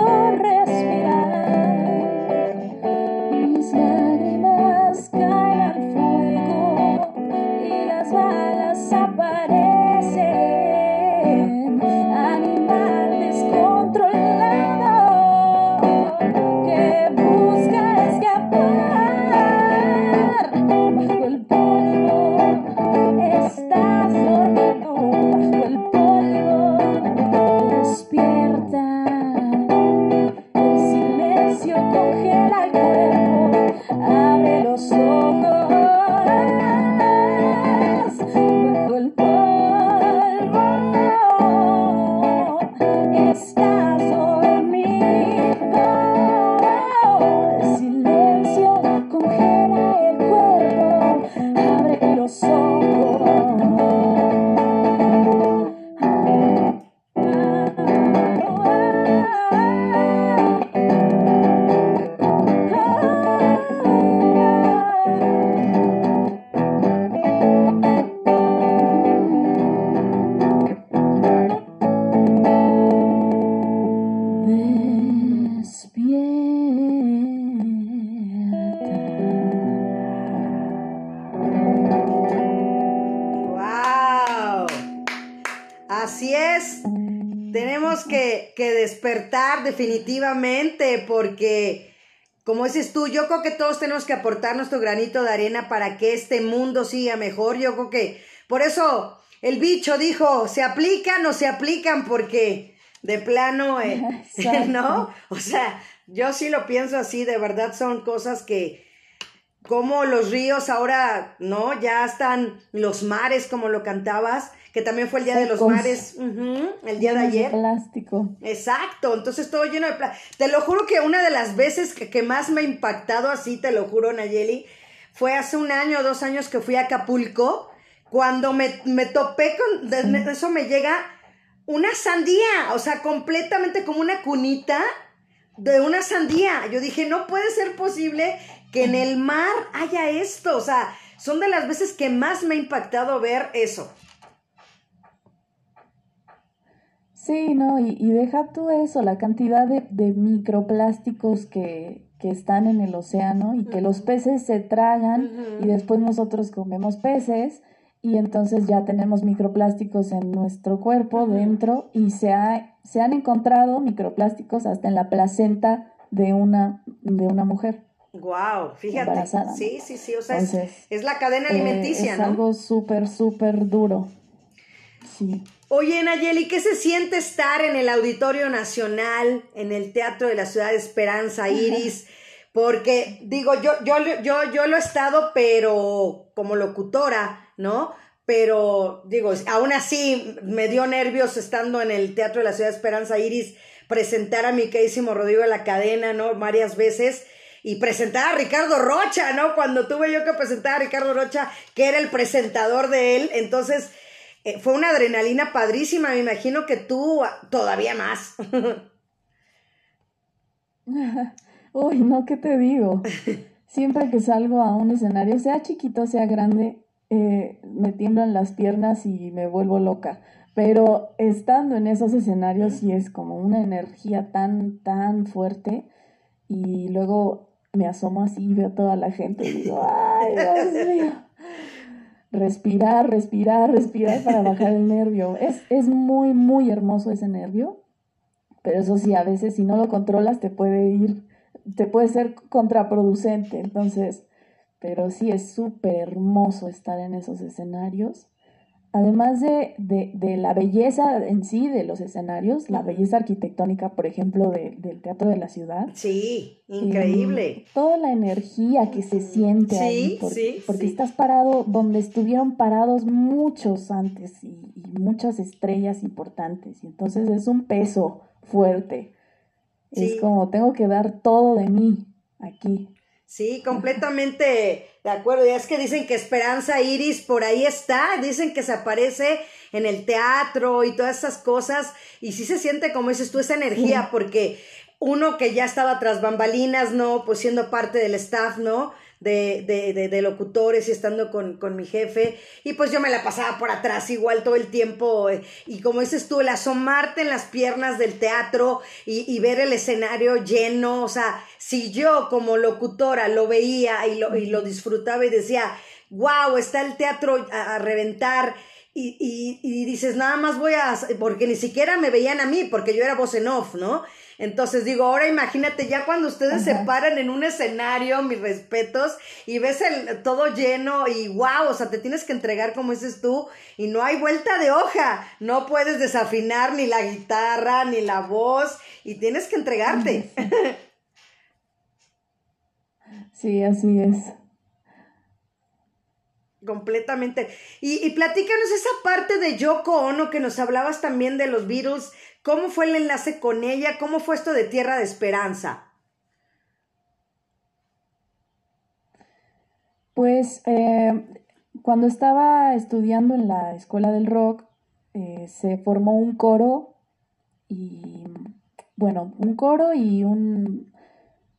Speaker 2: porque, como dices tú, yo creo que todos tenemos que aportar nuestro granito de arena para que este mundo siga mejor. Yo creo que por eso el bicho dijo, se aplican o se aplican porque de plano, eh, ¿no? O sea, yo sí lo pienso así, de verdad son cosas que, como los ríos ahora, ¿no? Ya están los mares, como lo cantabas, que también fue el Día de los Mares, el día de ayer.
Speaker 4: plástico.
Speaker 2: Exacto, entonces todo lleno de plástico. Te lo juro que una de las veces que, más me ha impactado así, te lo juro, Nayeli, fue hace un año o dos años que fui a Acapulco, cuando me, me topé con, de, eso me llega una sandía, o sea, completamente como una cunita de una sandía. Yo dije, no puede ser posible que en el mar haya esto. O sea, son de las veces que más me ha impactado ver eso.
Speaker 4: Sí, no, y, deja tú eso, la cantidad de, microplásticos que, están en el océano y que los peces se tragan y después nosotros comemos peces y entonces ya tenemos microplásticos en nuestro cuerpo dentro y se, ha, se han encontrado microplásticos hasta en la placenta de una, de una mujer.
Speaker 2: Wow, fíjate. Sí, sí, sí, o sea, es, la cadena eh, alimenticia,
Speaker 4: ¿no? Es algo súper, súper duro. Sí.
Speaker 2: Oye, Nayeli, ¿qué se siente estar en el Auditorio Nacional, en el Teatro de la Ciudad de Esperanza, Iris? Porque, digo, yo, yo, yo, yo lo he estado, pero como locutora, ¿no? Pero, digo, aún así me dio nervios estando en el Teatro de la Ciudad de Esperanza, Iris, presentar a mi querísimo Rodrigo de la cadena, ¿no? Varias veces y presentar a Ricardo Rocha, ¿no? Cuando tuve yo que presentar a Ricardo Rocha, que era el presentador de él, entonces eh, fue una adrenalina padrísima, me imagino que tú ah, todavía más.
Speaker 4: Uy, no, ¿qué te digo? Siempre que salgo a un escenario, sea chiquito, sea grande, eh, me tiemblan las piernas y me vuelvo loca. Pero estando en esos escenarios sí es como una energía tan, tan fuerte. Y luego me asomo así y veo a toda la gente y digo, ¡ay, Dios mío! Respirar, respirar, respirar para bajar el nervio. Es, es muy, muy hermoso ese nervio, pero eso sí, a veces si no lo controlas te puede ir, te puede ser contraproducente. Entonces, pero sí es súper hermoso estar en esos escenarios además de, de, la belleza en sí de los escenarios, la belleza arquitectónica, por ejemplo, del Teatro de la Ciudad.
Speaker 2: Sí, increíble.
Speaker 4: toda la energía que se siente ahí, porque, porque estás parado donde estuvieron parados muchos antes y, muchas estrellas importantes, y entonces es un peso fuerte. Es como, tengo que dar todo de mí aquí.
Speaker 2: Sí, completamente de acuerdo. Y es que dicen que Esperanza Iris por ahí está, dicen que se aparece en el teatro y todas esas cosas. Y sí se siente, como dices tú, esa energía, porque uno que ya estaba tras bambalinas, ¿no? Pues siendo parte del staff, ¿no? De, de, de, locutores y estando con, con, mi jefe. Y pues yo me la pasaba por atrás igual todo el tiempo. Eh, y como dices tú, el asomarte en las piernas del teatro y, y, ver el escenario lleno. O sea, si yo como locutora lo veía y lo, y lo disfrutaba y decía, wow, está el teatro a, a reventar. Y, y, y, dices, nada más voy a, porque ni siquiera me veían a mí, porque yo era voz en off, ¿no? Entonces digo, ahora imagínate ya cuando ustedes se paran en un escenario, mis respetos, y ves el todo lleno y wow, o sea, te tienes que entregar como dices tú y no hay vuelta de hoja, no puedes desafinar ni la guitarra ni la voz y tienes que entregarte.
Speaker 4: Sí, así es.
Speaker 2: Completamente. Y, y platícanos esa parte de Yoko Ono que nos hablabas también de los Beatles ¿Cómo fue el enlace con ella? ¿Cómo fue esto de Tierra de Esperanza?
Speaker 4: Pues eh, cuando estaba estudiando en la Escuela del Rock, eh, se formó un coro y, bueno, un coro y un,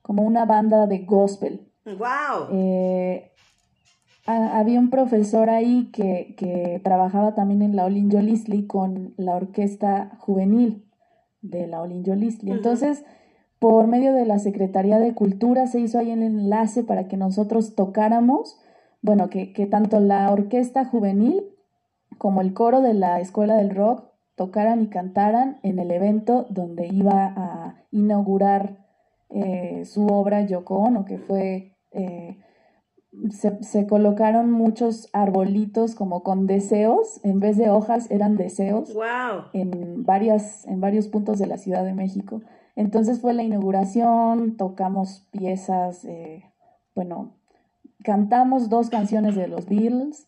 Speaker 4: como una banda de gospel.
Speaker 2: ¡Wow!
Speaker 4: Había un profesor ahí que, que, trabajaba también en la Olin Yolisli con la orquesta juvenil de la Olin Yolisli. Entonces, por medio de la Secretaría de Cultura se hizo ahí el enlace para que nosotros tocáramos, bueno, que, que tanto la orquesta juvenil como el coro de la Escuela del Rock tocaran y cantaran en el evento donde iba a inaugurar eh, su obra Yoko Ono, que fue, eh, se, se, colocaron muchos arbolitos como con deseos, en vez de hojas eran deseos,
Speaker 2: wow.
Speaker 4: en, varias, en varios puntos de la Ciudad de México. Entonces fue la inauguración, tocamos piezas, eh, bueno, cantamos dos canciones de los Beatles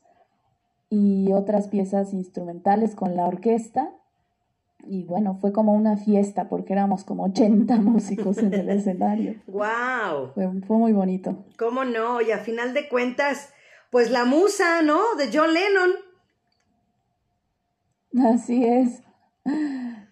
Speaker 4: y otras piezas instrumentales con la orquesta. Y bueno, fue como una fiesta porque éramos como 80 músicos en el escenario.
Speaker 2: ¡Wow!
Speaker 4: Fue, fue, muy bonito.
Speaker 2: ¿Cómo no? Y a final de cuentas, pues la musa, ¿no? De John Lennon.
Speaker 4: Así es.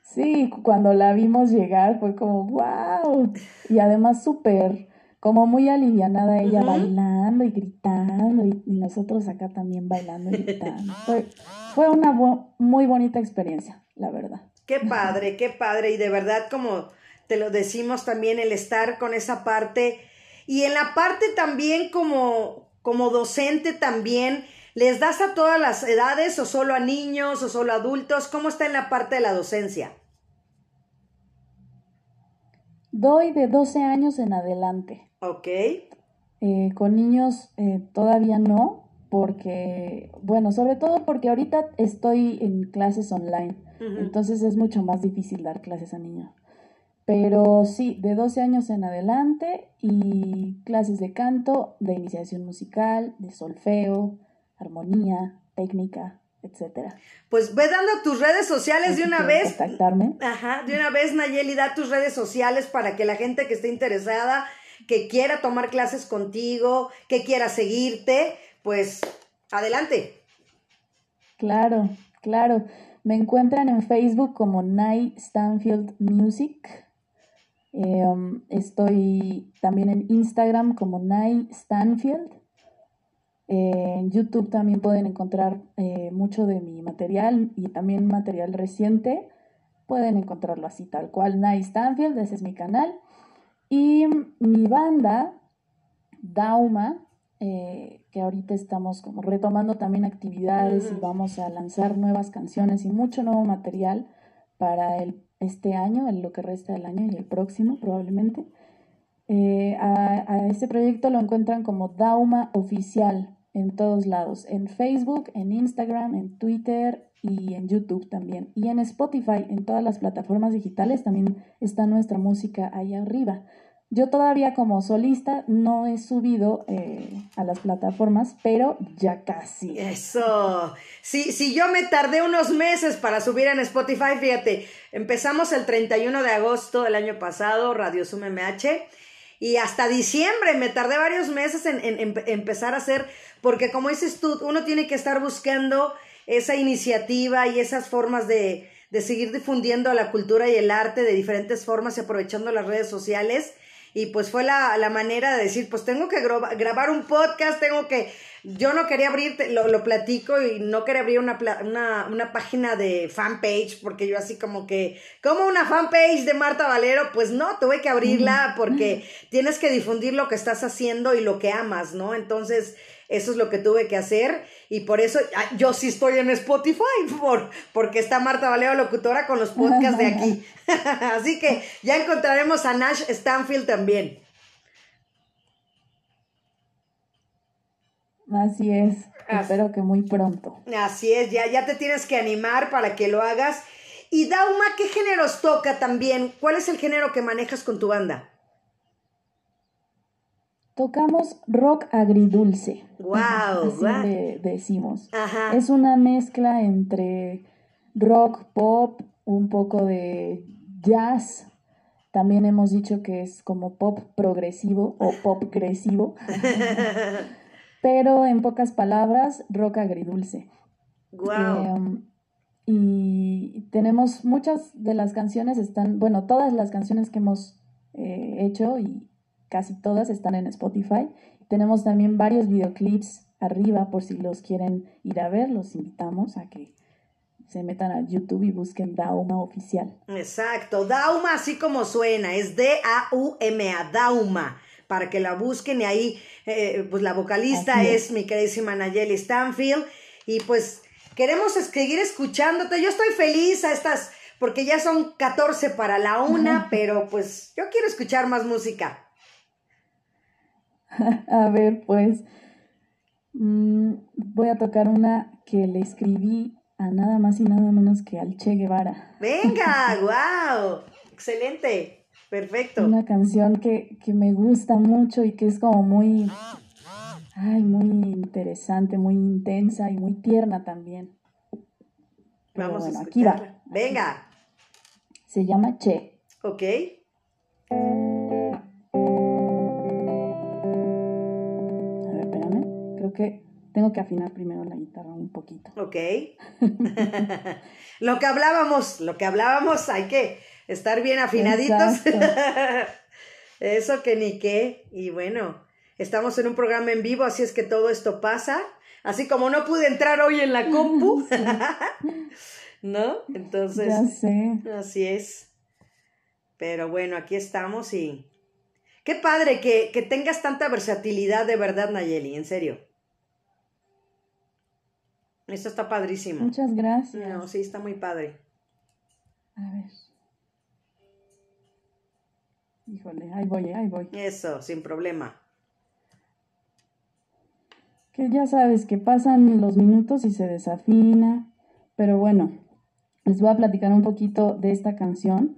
Speaker 4: Sí, cuando la vimos llegar fue como, wow. Y además súper, como muy alivianada ella uh -huh. bailando y gritando y, y, nosotros acá también bailando y gritando. Fue, fue una bo muy bonita experiencia, la verdad.
Speaker 2: Qué padre, qué padre. Y de verdad, como te lo decimos también, el estar con esa parte y en la parte también como, como docente también. ¿Les das a todas las edades o solo a niños o solo a adultos? ¿Cómo está en la parte de la docencia?
Speaker 4: Doy de 12 años en adelante.
Speaker 2: Ok.
Speaker 4: Eh, con niños eh, todavía no, porque, bueno, sobre todo porque ahorita estoy en clases online, uh -huh. entonces es mucho más difícil dar clases a niños. Pero sí, de 12 años en adelante y clases de canto, de iniciación musical, de solfeo, armonía, técnica, etcétera.
Speaker 2: Pues ve dando tus redes sociales de una vez.
Speaker 4: Contactarme.
Speaker 2: Ajá, de una vez Nayeli, da tus redes sociales para que la gente que esté interesada, que quiera tomar clases contigo, que quiera seguirte, pues adelante.
Speaker 4: Claro, claro. Me encuentran en Facebook como Nye Stanfield Music. Um, estoy también en Instagram como Nye Stanfield. En YouTube también pueden encontrar eh, mucho de mi material y también material reciente. Pueden encontrarlo así tal cual, Nice Stanfield, ese es mi canal. Y mi banda, Dauma, eh, que ahorita estamos como retomando también actividades y vamos a lanzar nuevas canciones y mucho nuevo material para el, este año, en lo que resta del año y el próximo probablemente. Eh, a, a este proyecto lo encuentran como Dauma Oficial en todos lados, en Facebook, en Instagram, en Twitter y en YouTube también. Y en Spotify, en todas las plataformas digitales también está nuestra música ahí arriba. Yo todavía como solista no he subido eh, a las plataformas, pero ya casi.
Speaker 2: Eso. Si, si yo me tardé unos meses para subir en Spotify, fíjate, empezamos el 31 de agosto del año pasado, Radio Sum MH, y hasta diciembre me tardé varios meses en, empezar a hacer porque como dices tú, uno tiene que estar buscando esa iniciativa y esas formas de, de seguir difundiendo la cultura y el arte de diferentes formas y aprovechando las redes sociales. Y pues fue la, la manera de decir, pues tengo que grabar un podcast, tengo que... Yo no quería abrir, lo, lo platico y no quería abrir una, una, una página de fanpage porque yo así como que, como una fanpage de Marta Valero, pues no, tuve que abrirla porque tienes que difundir lo que estás haciendo y lo que amas, ¿no? Entonces, eso es lo que tuve que hacer y por eso yo sí estoy en Spotify, por, porque está Marta Valero locutora con los podcasts de aquí. Así que ya encontraremos a Nash Stanfield también.
Speaker 4: Así es, Así. espero que muy pronto.
Speaker 2: Así es, ya, ya te tienes que animar para que lo hagas. Y Dauma, ¿qué géneros toca también? ¿Cuál es el género que manejas con tu banda?
Speaker 4: Tocamos rock agridulce.
Speaker 2: Wow,
Speaker 4: así
Speaker 2: wow.
Speaker 4: Le decimos.
Speaker 2: Ajá.
Speaker 4: Es una mezcla entre rock, pop, un poco de jazz. También hemos dicho que es como pop progresivo o pop agresivo. Pero en pocas palabras, rock agridulce.
Speaker 2: Wow.
Speaker 4: Eh, y tenemos muchas de las canciones están, bueno, todas las canciones que hemos eh, hecho y casi todas están en Spotify. Tenemos también varios videoclips arriba por si los quieren ir a ver, los invitamos a que se metan a YouTube y busquen Dauma Oficial.
Speaker 2: Exacto, Dauma así como suena, es D-A-U-M-A, Dauma, para que la busquen y ahí, eh, pues la vocalista es. es mi queridísima Nayeli Stanfield y pues queremos seguir escuchándote. Yo estoy feliz a estas, porque ya son 14 para la una, pero pues yo quiero escuchar más música.
Speaker 4: A ver, pues mm, voy a tocar una que le escribí a nada más y nada menos que al Che Guevara.
Speaker 2: Venga, wow, excelente, perfecto.
Speaker 4: Una canción que, que me gusta mucho y que es como muy, ay, muy interesante, muy intensa y muy tierna también. Pero
Speaker 2: Vamos
Speaker 4: bueno,
Speaker 2: a
Speaker 4: aquí va.
Speaker 2: Venga,
Speaker 4: Se llama Che.
Speaker 2: ok,
Speaker 4: Creo que tengo que afinar primero la guitarra un poquito.
Speaker 2: ok. lo que hablábamos, lo que hablábamos, hay que estar bien afinaditos. Eso que ni qué. Y bueno, estamos en un programa en vivo, así es que todo esto pasa. Así como no pude entrar hoy en la compu. ¿No? Entonces,
Speaker 4: Ya sé.
Speaker 2: así es. Pero bueno, aquí estamos y... Qué padre que, que tengas tanta versatilidad de verdad, Nayeli, en serio. Esto está padrísimo.
Speaker 4: Muchas gracias.
Speaker 2: No, sí, está muy padre.
Speaker 4: A ver. Híjole, ahí voy, ahí voy.
Speaker 2: Eso, sin problema.
Speaker 4: Que ya sabes que pasan los minutos y se desafina. Pero bueno, les voy a platicar un poquito de esta canción.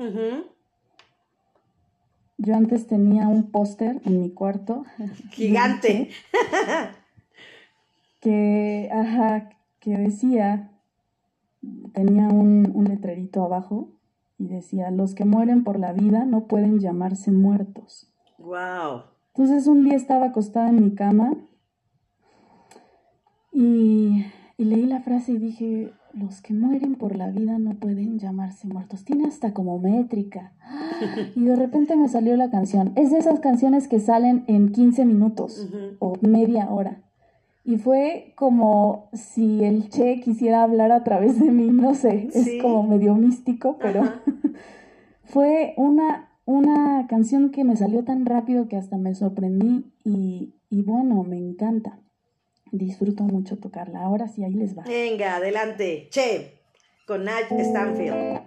Speaker 4: Yo antes tenía un póster en mi cuarto.
Speaker 2: Gigante.
Speaker 4: que, ajá, que decía, tenía un, un letrerito abajo y decía, los que mueren por la vida no pueden llamarse muertos.
Speaker 2: Wow.
Speaker 4: Entonces un día estaba acostada en mi cama y, y leí la frase y dije, los que mueren por la vida no pueden llamarse muertos. Tiene hasta como métrica. Y de repente me salió la canción. Es de esas canciones que salen en 15 minutos o media hora. Y fue como si el Che quisiera hablar a través de mí, no sé,
Speaker 2: Sí.
Speaker 4: es como medio místico, pero fue una, una canción que me salió tan rápido que hasta me sorprendí y, y bueno, me encanta. Disfruto mucho tocarla. Ahora sí, ahí les va.
Speaker 2: Venga, adelante. Che, con Nat Stanfield.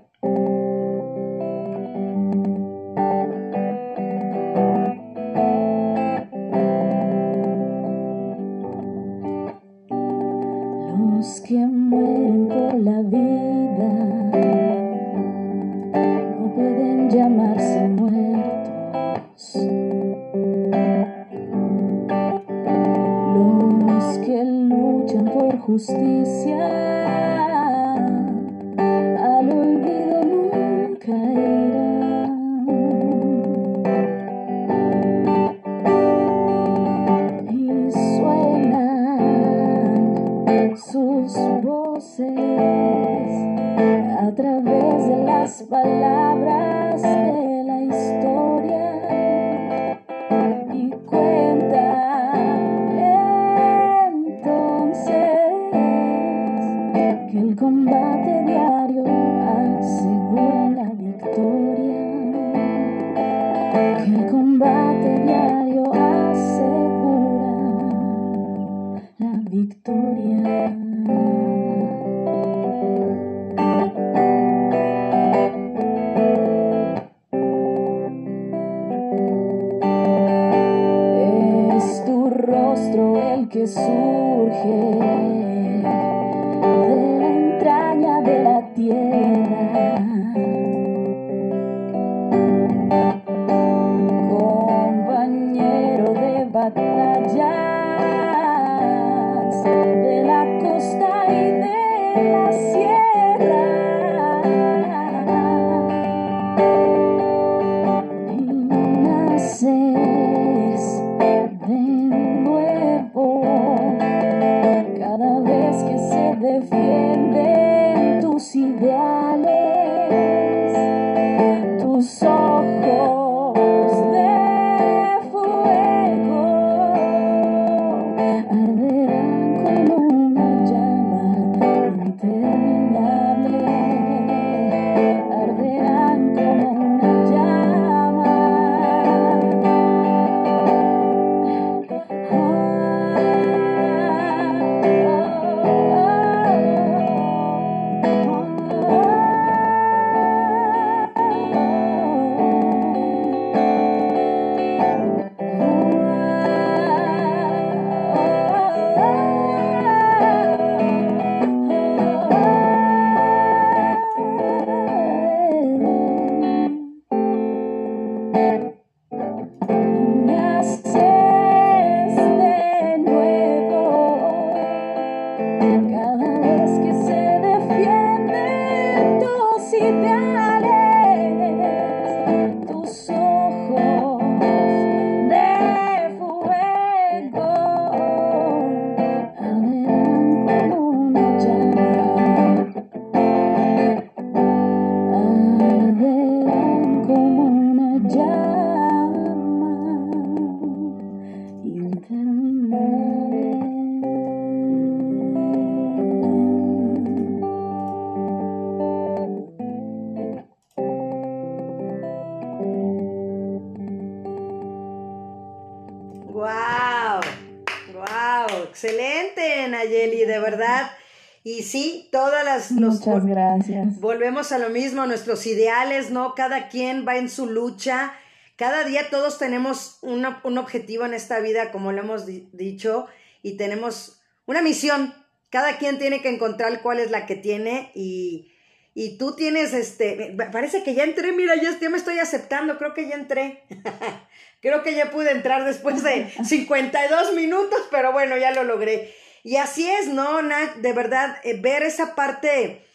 Speaker 4: Muchas gracias.
Speaker 2: Volvemos a lo mismo, nuestros ideales, ¿no? Cada quien va en su lucha. Cada día todos tenemos un objetivo en esta vida, como lo hemos dicho, y tenemos una misión. Cada quien tiene que encontrar cuál es la que tiene y, y tú tienes, este, parece que ya entré, mira, ya, me estoy aceptando, creo que ya entré. creo que ya pude entrar después de 52 minutos, pero bueno, ya lo logré. Y así es, ¿no? De verdad, eh, ver esa parte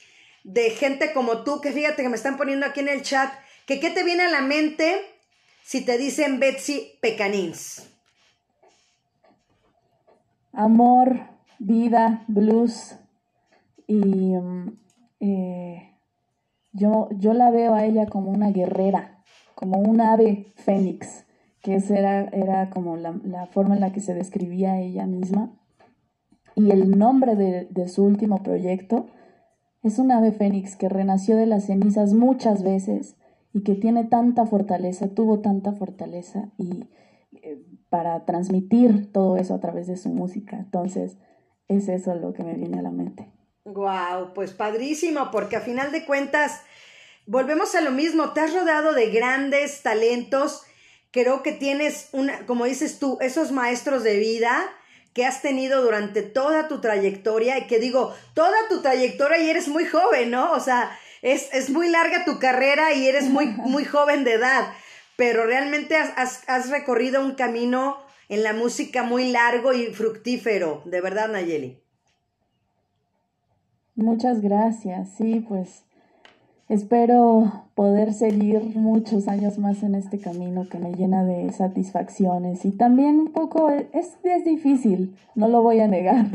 Speaker 2: de gente como tú, que fíjate que me están poniendo aquí en el chat, que qué te viene a la mente si te dicen Betsy Pecanins.
Speaker 4: Amor, vida, blues. Y mm, eh, yo, yo la veo a ella como una guerrera, como un ave fénix, que esa era, era como la, la forma en la que se describía ella misma. Y el nombre de, su último proyecto es un ave fénix que renació de las cenizas muchas veces y que tiene tanta fortaleza, tuvo tanta fortaleza y eh, para transmitir todo eso a través de su música. Entonces, es eso lo que me viene a la mente.
Speaker 2: Wow, pues padrísimo, porque a final de cuentas volvemos a lo mismo, te has rodeado de grandes talentos, creo que tienes una, como dices tú, esos maestros de vida que has tenido durante toda tu trayectoria y que digo, toda tu trayectoria y eres muy joven, ¿no? O sea, es, muy larga tu carrera y eres muy, muy joven de edad, pero realmente has, has, recorrido un camino en la música muy largo y fructífero, de verdad, Nayeli.
Speaker 4: Muchas gracias, sí, pues Espero poder seguir muchos años más en este camino que me llena de satisfacciones. Y también un poco es, es difícil, no lo voy a negar,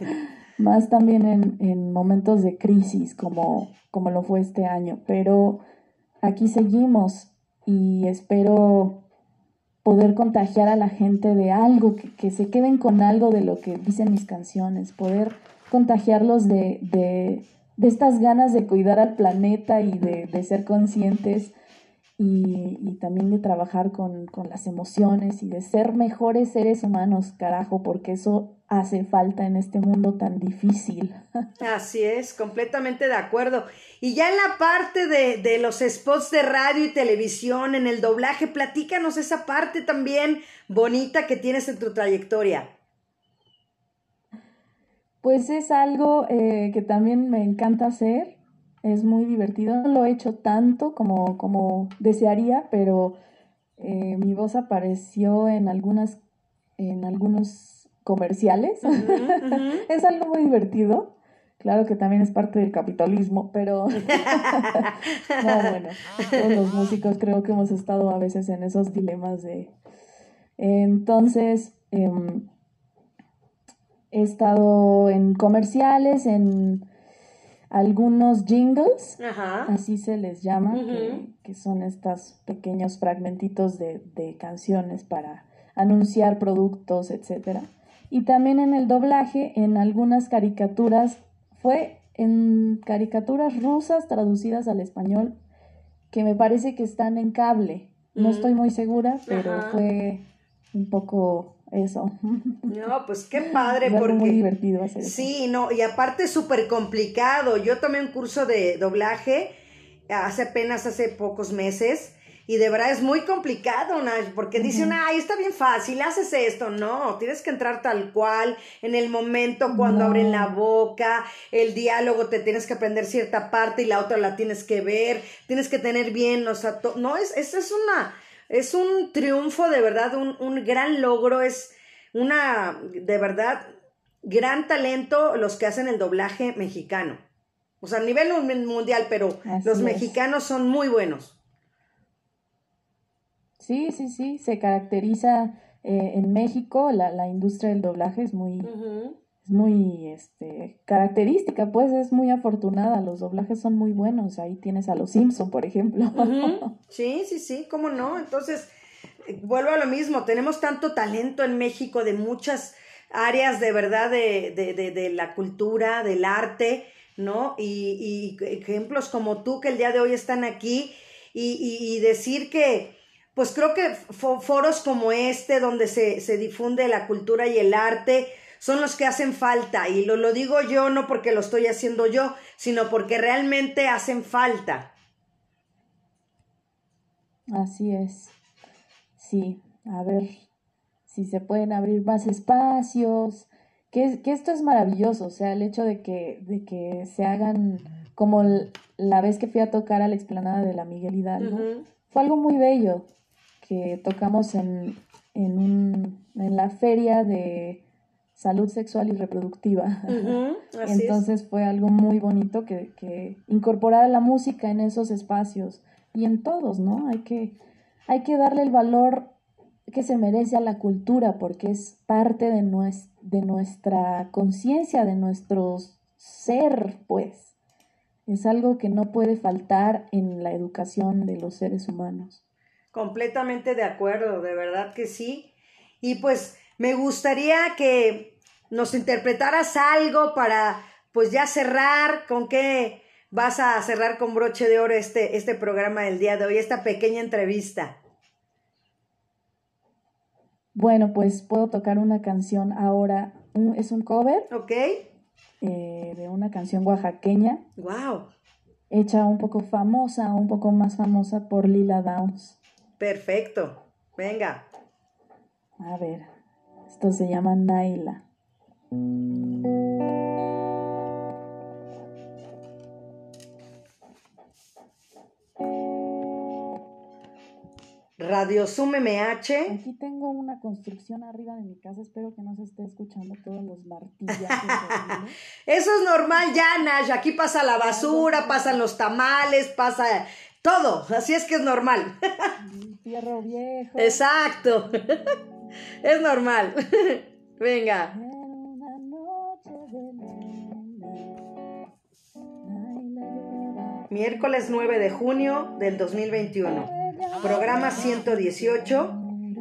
Speaker 4: más también en, en, momentos de crisis como, como lo fue este año, pero aquí seguimos y espero poder contagiar a la gente de algo, que, que se queden con algo de lo que dicen mis canciones, poder contagiarlos de, de de estas ganas de cuidar al planeta y de, ser conscientes y, también de trabajar con, las emociones y de ser mejores seres humanos, carajo, porque eso hace falta en este mundo tan difícil.
Speaker 2: Así es, completamente de acuerdo. Y ya en la parte de, de los spots de radio y televisión, en el doblaje, platícanos esa parte también bonita que tienes en tu trayectoria.
Speaker 4: Pues es algo eh, que también me encanta hacer, es muy divertido. No lo he hecho tanto como, como desearía, pero eh, mi voz apareció en algunas, en algunos comerciales. es algo muy divertido. Claro que también es parte del capitalismo, pero no, bueno, todos los músicos creo que hemos estado a veces en esos dilemas de... Entonces, em, He estado en comerciales, en algunos jingles, así se les llama, que, son estos pequeños fragmentitos de, de, canciones para anunciar productos, etc. Y también en el doblaje, en algunas caricaturas, fue en caricaturas rusas traducidas al español, que me parece que están en cable. No estoy muy segura, pero fue un poco eso.
Speaker 2: No, pues qué padre, porque...
Speaker 4: muy divertido hacer
Speaker 2: Sí, no, y aparte súper complicado. Yo tomé un curso de doblaje hace apenas, hace pocos meses, y de verdad es muy complicado, porque dicen, ay, está bien fácil, haces esto. No, tienes que entrar tal cual, en el momento cuando abren la boca, el diálogo te tienes que aprender cierta parte y la otra la tienes que ver, tienes que tener bien, o sea, no, es, eso es una es un triunfo de verdad, un, un gran logro, es una, de verdad, gran talento los que hacen el doblaje mexicano. O sea, a nivel mundial, pero los mexicanos son muy buenos.
Speaker 4: Sí, sí, sí, se caracteriza eh, en México, la, la, industria del doblaje es muy, es muy este, característica, pues es muy afortunada, los doblajes son muy buenos, ahí tienes a los Simpson, por ejemplo.
Speaker 2: Sí, sí, sí, cómo no. Entonces, eh, vuelvo a lo mismo, tenemos tanto talento en México de muchas áreas de verdad de, de, de, de la cultura, del arte, ¿no? Y, y, ejemplos como tú que el día de hoy están aquí y, y decir que, pues creo que foros como este, donde se, se difunde la cultura y el arte, son los que hacen falta. Y lo, lo digo yo no porque lo estoy haciendo yo, sino porque realmente hacen falta.
Speaker 4: Así es. Sí, a ver si se pueden abrir más espacios, que, que esto es maravilloso, o sea, el hecho de que, de que se hagan como la vez que fui a tocar a la explanada de la Miguel Hidalgo, fue algo muy bello, que tocamos en, en, un, en la feria de salud sexual y reproductiva. Entonces fue algo muy bonito que, que incorporar la música en esos espacios y en todos, ¿no? Hay que, hay que darle el valor que se merece a la cultura porque es parte de, de nuestra conciencia, de nuestro ser, pues. Es algo que no puede faltar en la educación de los seres humanos.
Speaker 2: Completamente de acuerdo, de verdad que sí. Y pues me gustaría que nos interpretaras algo para pues ya cerrar, con qué vas a cerrar con broche de oro este, este programa del día de hoy, esta pequeña entrevista.
Speaker 4: Bueno, pues puedo tocar una canción ahora. es un cover.
Speaker 2: Ok.
Speaker 4: Eh, de una canción oaxaqueña.
Speaker 2: Wow.
Speaker 4: Hecha un poco famosa, un poco más famosa por Lila Downs.
Speaker 2: Perfecto. Venga.
Speaker 4: A ver, esto se llama Naila.
Speaker 2: Radio Zoom MH.
Speaker 4: Aquí tengo una construcción arriba de mi casa, espero que no se esté escuchando todos los martillos.
Speaker 2: Eso es normal ya, Nash. Aquí pasa la basura, pasan los tamales, pasa todo. Así es que es normal.
Speaker 4: Fierro viejo.
Speaker 2: Exacto. es normal. Venga. Miércoles 9 de junio del 2021. Programa 118,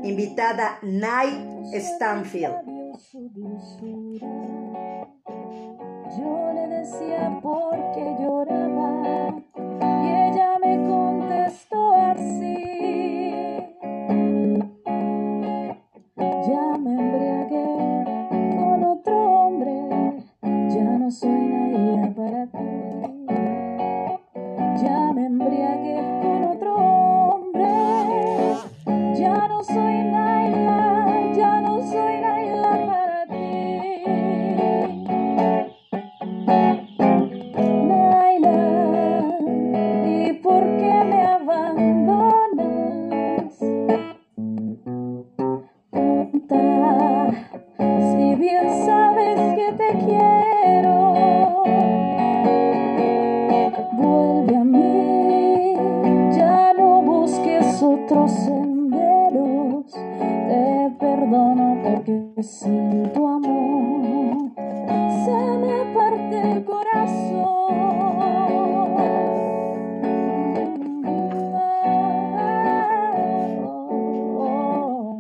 Speaker 2: invitada Night Stanfield.
Speaker 4: Yo le decía por qué lloraba